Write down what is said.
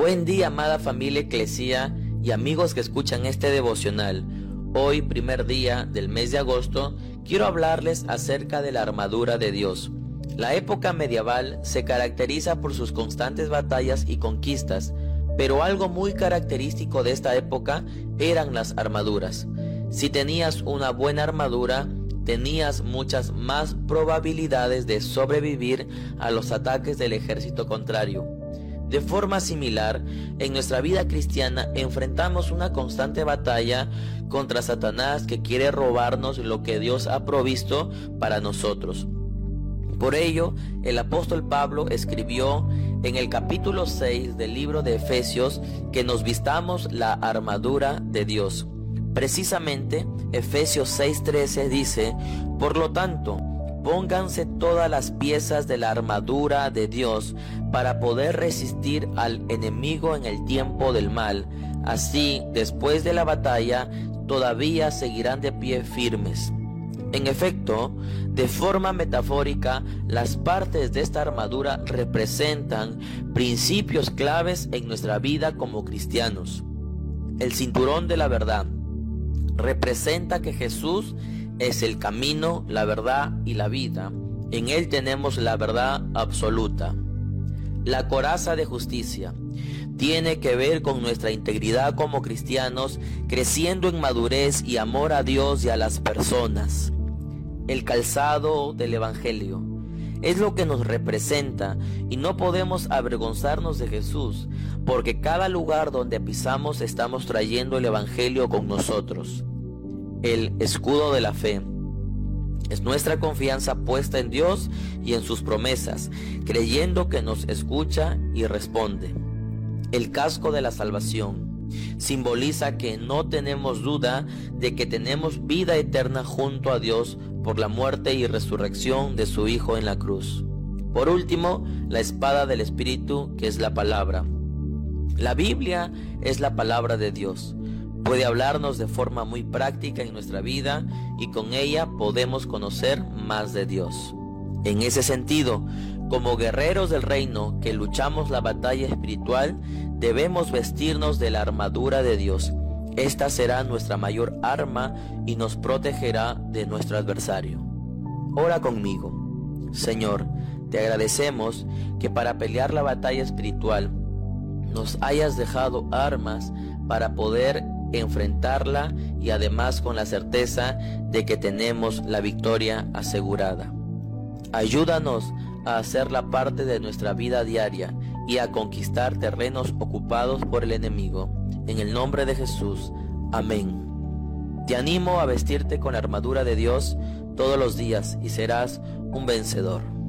Buen día, amada familia Eclesia y amigos que escuchan este devocional. Hoy, primer día del mes de agosto, quiero hablarles acerca de la armadura de Dios. La época medieval se caracteriza por sus constantes batallas y conquistas, pero algo muy característico de esta época eran las armaduras. Si tenías una buena armadura, tenías muchas más probabilidades de sobrevivir a los ataques del ejército contrario. De forma similar, en nuestra vida cristiana enfrentamos una constante batalla contra Satanás que quiere robarnos lo que Dios ha provisto para nosotros. Por ello, el apóstol Pablo escribió en el capítulo 6 del libro de Efesios que nos vistamos la armadura de Dios. Precisamente, Efesios 6:13 dice, por lo tanto, Pónganse todas las piezas de la armadura de Dios para poder resistir al enemigo en el tiempo del mal. Así, después de la batalla, todavía seguirán de pie firmes. En efecto, de forma metafórica, las partes de esta armadura representan principios claves en nuestra vida como cristianos. El cinturón de la verdad representa que Jesús es el camino, la verdad y la vida. En Él tenemos la verdad absoluta. La coraza de justicia tiene que ver con nuestra integridad como cristianos, creciendo en madurez y amor a Dios y a las personas. El calzado del Evangelio es lo que nos representa y no podemos avergonzarnos de Jesús, porque cada lugar donde pisamos estamos trayendo el Evangelio con nosotros el escudo de la fe. Es nuestra confianza puesta en Dios y en sus promesas, creyendo que nos escucha y responde. El casco de la salvación simboliza que no tenemos duda de que tenemos vida eterna junto a Dios por la muerte y resurrección de su Hijo en la cruz. Por último, la espada del Espíritu, que es la palabra. La Biblia es la palabra de Dios puede hablarnos de forma muy práctica en nuestra vida y con ella podemos conocer más de Dios. En ese sentido, como guerreros del reino que luchamos la batalla espiritual, debemos vestirnos de la armadura de Dios. Esta será nuestra mayor arma y nos protegerá de nuestro adversario. Ora conmigo. Señor, te agradecemos que para pelear la batalla espiritual nos hayas dejado armas para poder enfrentarla y además con la certeza de que tenemos la victoria asegurada. Ayúdanos a hacerla parte de nuestra vida diaria y a conquistar terrenos ocupados por el enemigo. En el nombre de Jesús. Amén. Te animo a vestirte con la armadura de Dios todos los días y serás un vencedor.